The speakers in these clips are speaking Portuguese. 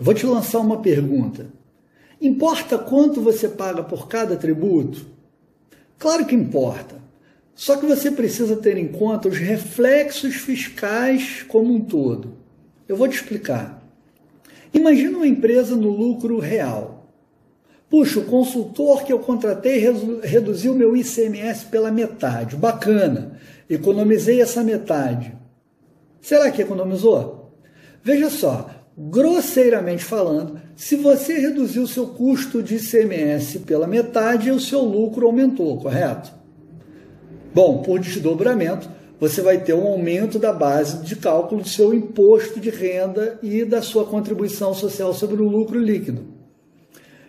Vou te lançar uma pergunta. Importa quanto você paga por cada tributo? Claro que importa. Só que você precisa ter em conta os reflexos fiscais como um todo. Eu vou te explicar. Imagina uma empresa no lucro real. Puxa, o consultor que eu contratei reduziu meu ICMS pela metade. Bacana, economizei essa metade. Será que economizou? Veja só, grosseiramente falando, se você reduziu seu custo de ICMS pela metade, o seu lucro aumentou, correto? Bom, por desdobramento, você vai ter um aumento da base de cálculo do seu imposto de renda e da sua contribuição social sobre o lucro líquido.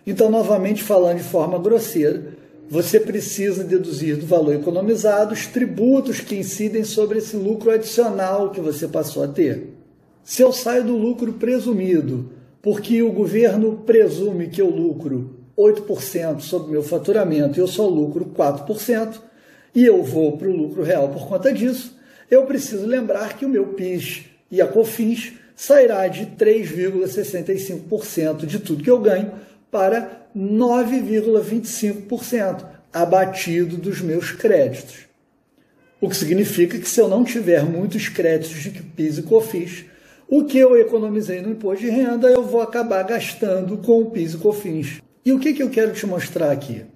Então, novamente falando de forma grosseira, você precisa deduzir do valor economizado os tributos que incidem sobre esse lucro adicional que você passou a ter. Se eu saio do lucro presumido, porque o governo presume que eu lucro 8% sobre o meu faturamento e eu só lucro 4%, e eu vou para o lucro real por conta disso, eu preciso lembrar que o meu PIS e a COFINS sairá de 3,65% de tudo que eu ganho para 9,25%, abatido dos meus créditos. O que significa que se eu não tiver muitos créditos de PIS e COFINS, o que eu economizei no imposto de renda eu vou acabar gastando com o PIS e COFINS. E o que, que eu quero te mostrar aqui?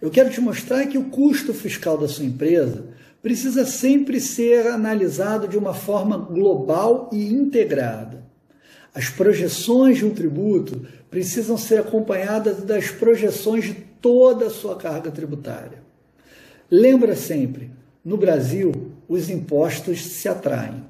Eu quero te mostrar que o custo fiscal da sua empresa precisa sempre ser analisado de uma forma global e integrada. As projeções de um tributo precisam ser acompanhadas das projeções de toda a sua carga tributária. Lembra sempre, no Brasil, os impostos se atraem.